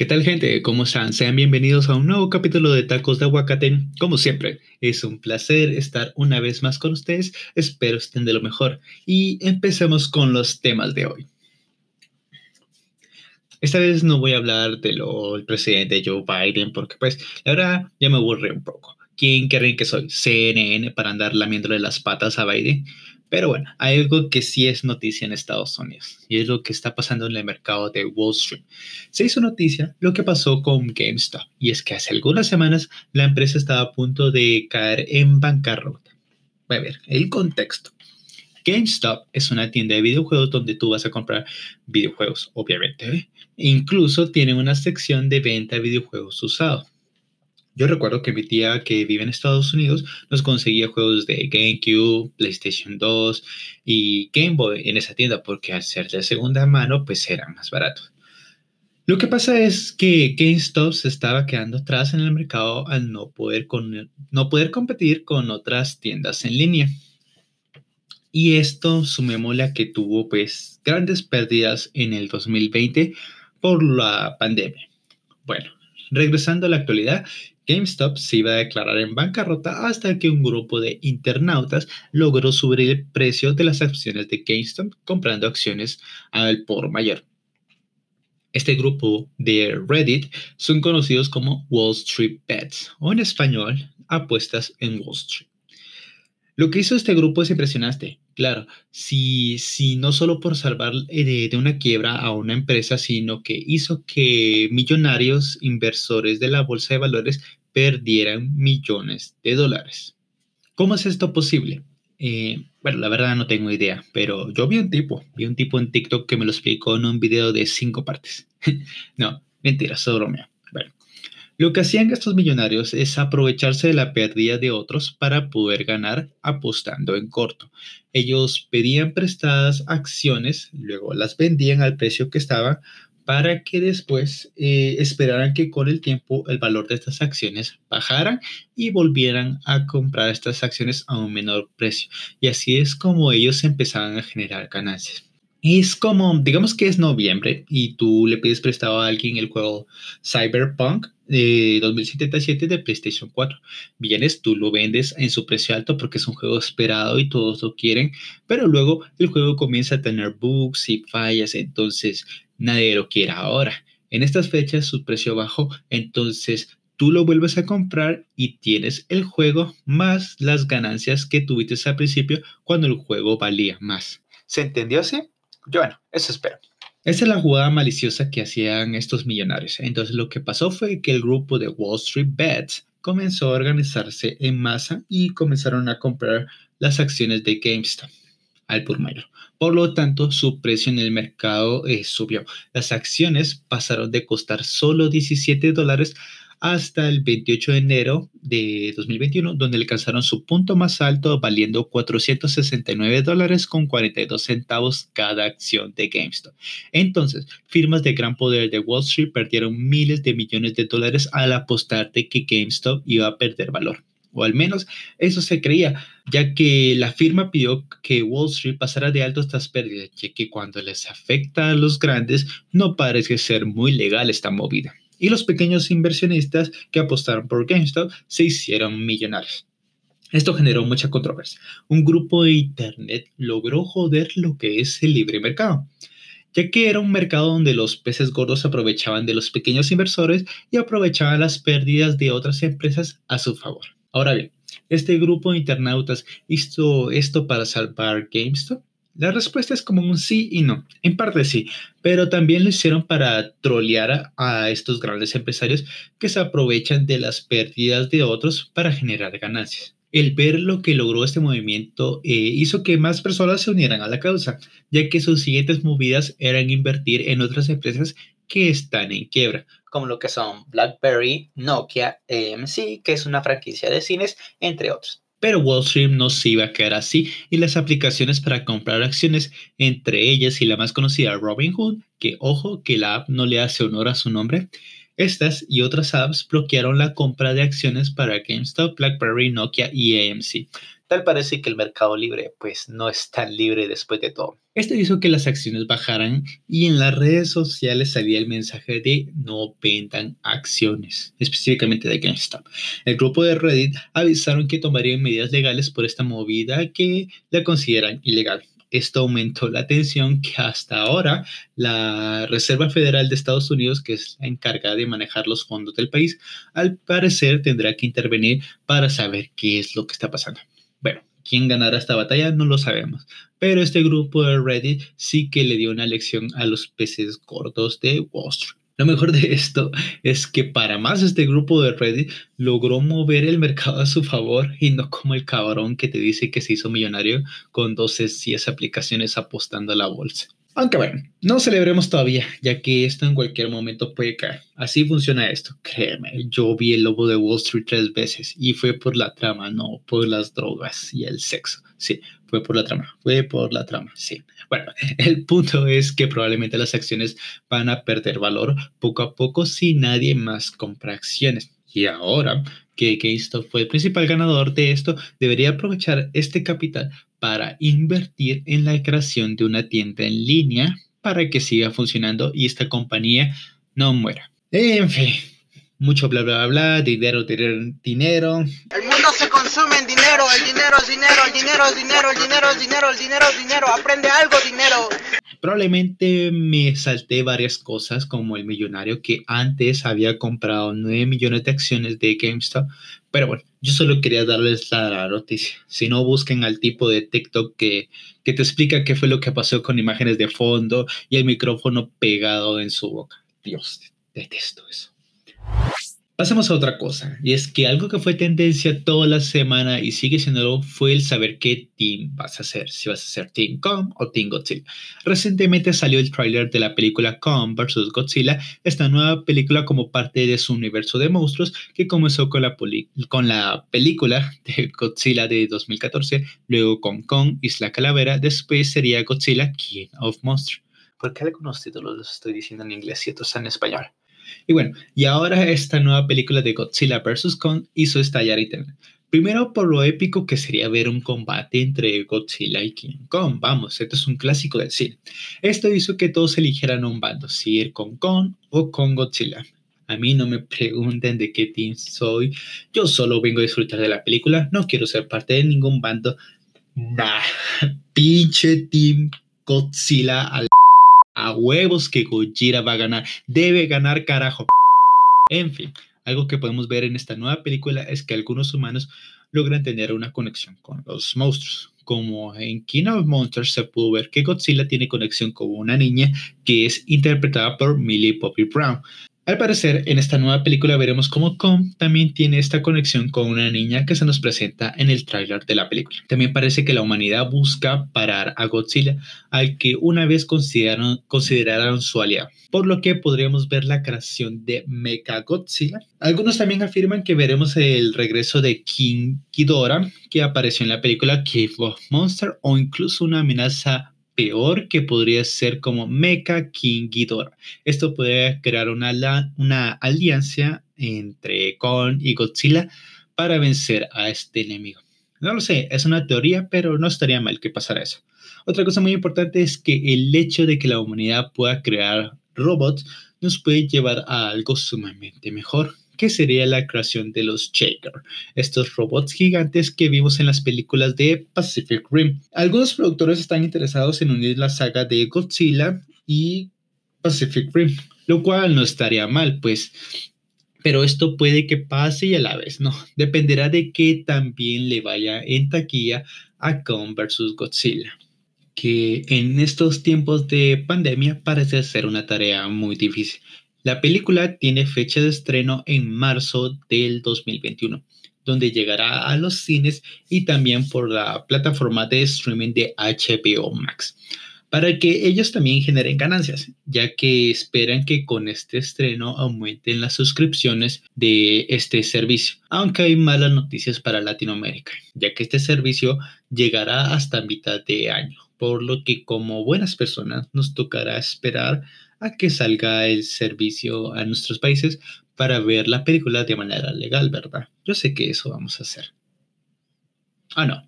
¿Qué tal gente? ¿Cómo están? Sean bienvenidos a un nuevo capítulo de Tacos de Aguacate. Como siempre, es un placer estar una vez más con ustedes. Espero estén de lo mejor. Y empecemos con los temas de hoy. Esta vez no voy a hablar de del presidente Joe Biden porque pues la verdad ya me aburre un poco. ¿Quién creen que soy? CNN para andar lamiéndole las patas a Biden. Pero bueno, hay algo que sí es noticia en Estados Unidos y es lo que está pasando en el mercado de Wall Street. Se hizo noticia lo que pasó con GameStop y es que hace algunas semanas la empresa estaba a punto de caer en bancarrota. A ver, el contexto. GameStop es una tienda de videojuegos donde tú vas a comprar videojuegos, obviamente. Incluso tiene una sección de venta de videojuegos usados. Yo recuerdo que mi tía que vive en Estados Unidos nos conseguía juegos de GameCube, PlayStation 2 y Game Boy en esa tienda porque al ser de segunda mano pues eran más baratos. Lo que pasa es que GameStop se estaba quedando atrás en el mercado al no poder, no poder competir con otras tiendas en línea. Y esto sumémosle a que tuvo pues grandes pérdidas en el 2020 por la pandemia. Bueno, regresando a la actualidad, GameStop se iba a declarar en bancarrota hasta que un grupo de internautas logró subir el precio de las acciones de GameStop comprando acciones al por mayor. Este grupo de Reddit son conocidos como Wall Street Bets o en español apuestas en Wall Street. Lo que hizo este grupo es impresionante. Claro, si, si no solo por salvar eh, de, una quiebra a una empresa, sino que hizo que millonarios inversores de la bolsa de valores perdieran millones de dólares. ¿Cómo es esto posible? Eh, bueno, la verdad no tengo idea, pero yo vi un tipo, vi un tipo en TikTok que me lo explicó en un video de cinco partes. no, mentira, solo bromeo. Bueno, lo que hacían estos millonarios es aprovecharse de la pérdida de otros para poder ganar apostando en corto. Ellos pedían prestadas acciones, luego las vendían al precio que estaban para que después eh, esperaran que con el tiempo el valor de estas acciones bajaran y volvieran a comprar estas acciones a un menor precio. Y así es como ellos empezaban a generar ganancias. Es como, digamos que es noviembre y tú le pides prestado a alguien el juego Cyberpunk de 2077 de PlayStation 4. Vienes, tú lo vendes en su precio alto porque es un juego esperado y todos lo quieren, pero luego el juego comienza a tener bugs y fallas, entonces nadie lo quiere ahora. En estas fechas su precio bajó, entonces tú lo vuelves a comprar y tienes el juego más las ganancias que tuviste al principio cuando el juego valía más. ¿Se entendió así? Yo, bueno, eso espero. Esa es la jugada maliciosa que hacían estos millonarios. Entonces lo que pasó fue que el grupo de Wall Street Bets comenzó a organizarse en masa y comenzaron a comprar las acciones de GameStop al por mayor. Por lo tanto, su precio en el mercado eh, subió. Las acciones pasaron de costar solo 17 dólares hasta el 28 de enero de 2021, donde alcanzaron su punto más alto valiendo 469 dólares con 42 centavos cada acción de GameStop. Entonces, firmas de gran poder de Wall Street perdieron miles de millones de dólares al apostar de que GameStop iba a perder valor o al menos eso se creía, ya que la firma pidió que Wall Street pasara de alto estas pérdidas, ya que cuando les afecta a los grandes no parece ser muy legal esta movida y los pequeños inversionistas que apostaron por GameStop se hicieron millonarios. Esto generó mucha controversia. Un grupo de Internet logró joder lo que es el libre mercado, ya que era un mercado donde los peces gordos aprovechaban de los pequeños inversores y aprovechaban las pérdidas de otras empresas a su favor. Ahora bien, ¿este grupo de internautas hizo esto para salvar GameStop? La respuesta es como un sí y no. En parte sí, pero también lo hicieron para trolear a, estos grandes empresarios que se aprovechan de las pérdidas de otros para generar ganancias. El ver lo que logró este movimiento eh, hizo que más personas se unieran a la causa, ya que sus siguientes movidas eran invertir en otras empresas que están en quiebra, como lo que son BlackBerry, Nokia, AMC, que es una franquicia de cines, entre otros. Pero Wall Street no se iba a quedar así y las aplicaciones para comprar acciones, entre ellas y la más conocida Robinhood, que ojo que la app no le hace honor a su nombre, estas y otras apps bloquearon la compra de acciones para GameStop, BlackBerry, Nokia y AMC. Tal parece que el mercado libre pues no es tan libre después de todo. Esto hizo que las acciones bajaran y en las redes sociales salía el mensaje de no vendan acciones, específicamente de GameStop. El grupo de Reddit avisaron que tomarían medidas legales por esta movida que la consideran ilegal. Esto aumentó la tensión que hasta ahora la Reserva Federal de Estados Unidos, que es la encargada de manejar los fondos del país, al parecer tendrá que intervenir para saber qué es lo que está pasando. Bueno, quién ganará esta batalla no lo sabemos, pero este grupo de Reddit sí que le dio una lección a los peces gordos de Wall Street. Lo mejor de esto es que para más este grupo de Reddit logró mover el mercado a su favor y no como el cabrón que te dice que se hizo millonario con 12 10 aplicaciones apostando a la bolsa. Aunque bueno, no celebremos todavía, ya que esto en cualquier momento puede caer. Así funciona esto, créeme. Yo vi el lobo de Wall Street tres veces y fue por la trama, no por las drogas y el sexo. Sí, fue por la trama, fue por la trama, sí. Bueno, el punto es que probablemente las acciones van a perder valor poco a poco si nadie más compra acciones. Y ahora que GameStop fue el principal ganador de esto, debería aprovechar este capital para invertir en la creación de una tienda en línea para que siga funcionando y esta compañía no muera. En fin, mucho bla bla bla, dinero, dinero, dinero. El mundo se consume en dinero, el dinero es dinero, el dinero es dinero, el dinero es dinero, el dinero es dinero, aprende algo, dinero. Probablemente me salté varias cosas como el millonario que antes había comprado 9 millones de acciones de GameStop, pero bueno, yo solo quería darles la noticia. Si no, busquen al tipo de TikTok que, que te explica qué fue lo que pasó con imágenes de fondo y el micrófono pegado en su boca. Dios, detesto eso. Pasemos a otra cosa, y es que algo que fue tendencia toda la semana y sigue siendo fue el saber qué team vas a hacer, si vas a ser Team Kong o Team Godzilla. Recientemente salió el tráiler de la película Kong vs. Godzilla, esta nueva película como parte de su universo de monstruos que comenzó con la, con la película de Godzilla de 2014, luego con Kong, Isla Calavera, después sería Godzilla King of Monsters. ¿Por qué algunos títulos los estoy diciendo en inglés y otros en español? Y bueno, y ahora esta nueva película de Godzilla vs. Kong hizo estallar Internet. Primero por lo épico que sería ver un combate entre Godzilla y King Kong. Vamos, esto es un clásico del cine. Esto hizo que todos eligieran un bando, si ir con Kong o con Godzilla. A mí no me pregunten de qué team soy. Yo solo vengo a disfrutar de la película. No quiero ser parte de ningún bando. Nah, pinche team Godzilla al a huevos que Gojira va a ganar. Debe ganar, carajo. En fin, algo que podemos ver en esta nueva película es que algunos humanos logran tener una conexión con los monstruos. Como en King of Monsters se pudo ver que Godzilla tiene conexión con una niña que es interpretada por Millie Bobby Brown. Al parecer, en esta nueva película veremos cómo Kong también tiene esta conexión con una niña que se nos presenta en el tráiler de la película. También parece que la humanidad busca parar a Godzilla, al que una vez consideraron, consideraron su aliado, por lo que podríamos ver la creación de Mecha Godzilla. Algunos también afirman que veremos el regreso de King Ghidorah, que apareció en la película Cave of Monster, o incluso una amenaza peor que podría ser como Mecha King Ghidorah. Esto podría crear una, una alianza entre Kong y Godzilla para vencer a este enemigo. No lo sé, es una teoría, pero no estaría mal que pasara eso. Otra cosa muy importante es que el hecho de que la humanidad pueda crear robots nos puede llevar a algo sumamente mejor que sería la creación de los Shaker, estos robots gigantes que vimos en las películas de Pacific Rim. Algunos productores están interesados en unir la saga de Godzilla y Pacific Rim, lo cual no estaría mal, pues pero esto puede que pase y a la vez no. Dependerá de que también le vaya en taquilla a Kong vs. Godzilla, que en estos tiempos de pandemia parece ser una tarea muy difícil. La película tiene fecha de estreno en marzo del 2021, donde llegará a los cines y también por la plataforma de streaming de HBO Max, para que ellos también generen ganancias, ya que esperan que con este estreno aumenten las suscripciones de este servicio. Aunque hay malas noticias para Latinoamérica, ya que este servicio llegará hasta mitad de año, por lo que como buenas personas nos tocará esperar a que salga el servicio a nuestros países para ver la película de manera legal, ¿verdad? Yo sé que eso vamos a hacer. Ah, no.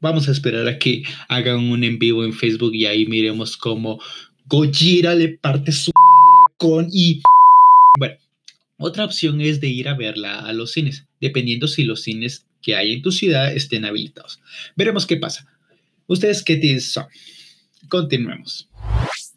Vamos a esperar a que hagan un en vivo en Facebook y ahí miremos cómo Gojira le parte su madre con y... Bueno, otra opción es de ir a verla a los cines, dependiendo si los cines que hay en tu ciudad estén habilitados. Veremos qué pasa. ¿Ustedes qué son? Continuemos.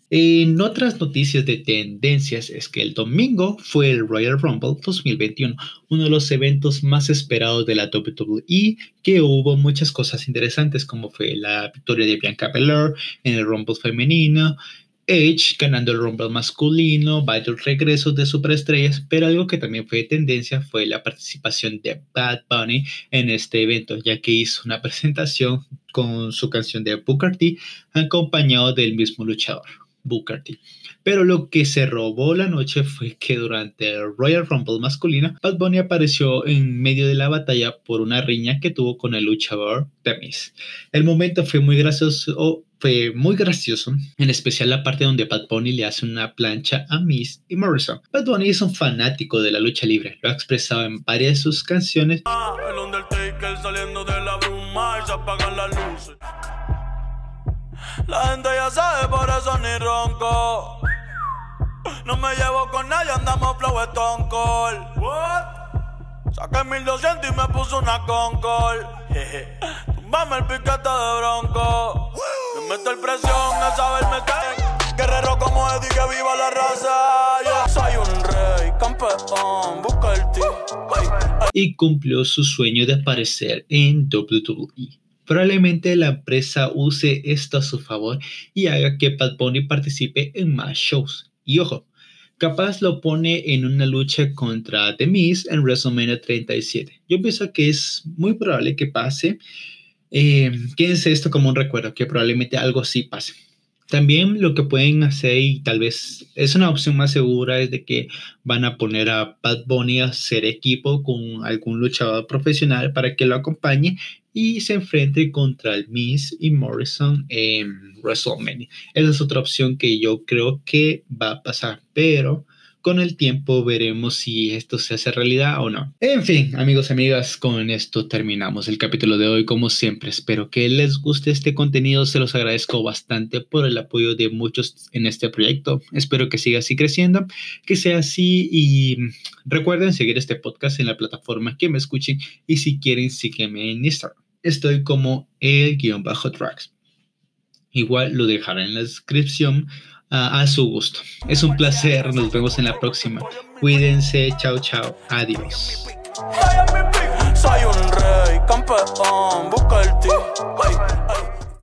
En otras noticias de tendencias es que el domingo fue el Royal Rumble 2021, uno de los eventos más esperados de la WWE, que hubo muchas cosas interesantes como fue la victoria de Bianca Belair en el Rumble femenino, Edge ganando el Rumble masculino, varios regresos de superestrellas, pero algo que también fue de tendencia fue la participación de Bad Bunny en este evento, ya que hizo una presentación con su canción de Booker T acompañado del mismo luchador. Booker T. Pero lo que se robó la noche fue que durante el Royal Rumble masculino, Bad Bunny apareció en medio de la batalla por una riña que tuvo con el luchador The Miz. El momento fue muy gracioso, fue muy gracioso, en especial la parte donde Bad Bunny le hace una plancha a Miz y Morrison. Bad Bunny es un fanático de la lucha libre, lo ha expresado en varias de sus canciones. Ah, la gente ya sabe, por eso ni ronco. No me llevo con nadie, andamos flow Stone Cold. What? Saqué 1200 y me puso una Concord. Tumbame el piquete de bronco. Me meto el presión a saberme que. Guerrero como Eddie, que viva la raza. Yo soy un rey, campeón, busca el ti. Y cumplió su sueño de aparecer en WWE. Probablemente la empresa use esto a su favor y haga que Bad Bunny participe en más shows. Y ojo, capaz lo pone en una lucha contra The Miz en WrestleMania 37. Yo pienso que es muy probable que pase. Eh, quédense esto como un recuerdo, que probablemente algo así pase. También lo que pueden hacer y tal vez es una opción más segura es de que van a poner a Bad Bunny a hacer equipo con algún luchador profesional para que lo acompañe y se enfrente contra el Miz y Morrison en WrestleMania. Esa es otra opción que yo creo que va a pasar, pero con el tiempo veremos si esto se hace realidad o no. En fin, amigos y amigas, con esto terminamos el capítulo de hoy. Como siempre, espero que les guste este contenido. Se los agradezco bastante por el apoyo de muchos en este proyecto. Espero que siga así creciendo, que sea así y recuerden seguir este podcast en la plataforma que me escuchen y si quieren sígueme en Instagram. Estoy como el guion bajo tracks. Igual lo dejaré en la descripción a su gusto. Es un placer, nos vemos en la próxima. Cuídense, chao, chao, adiós.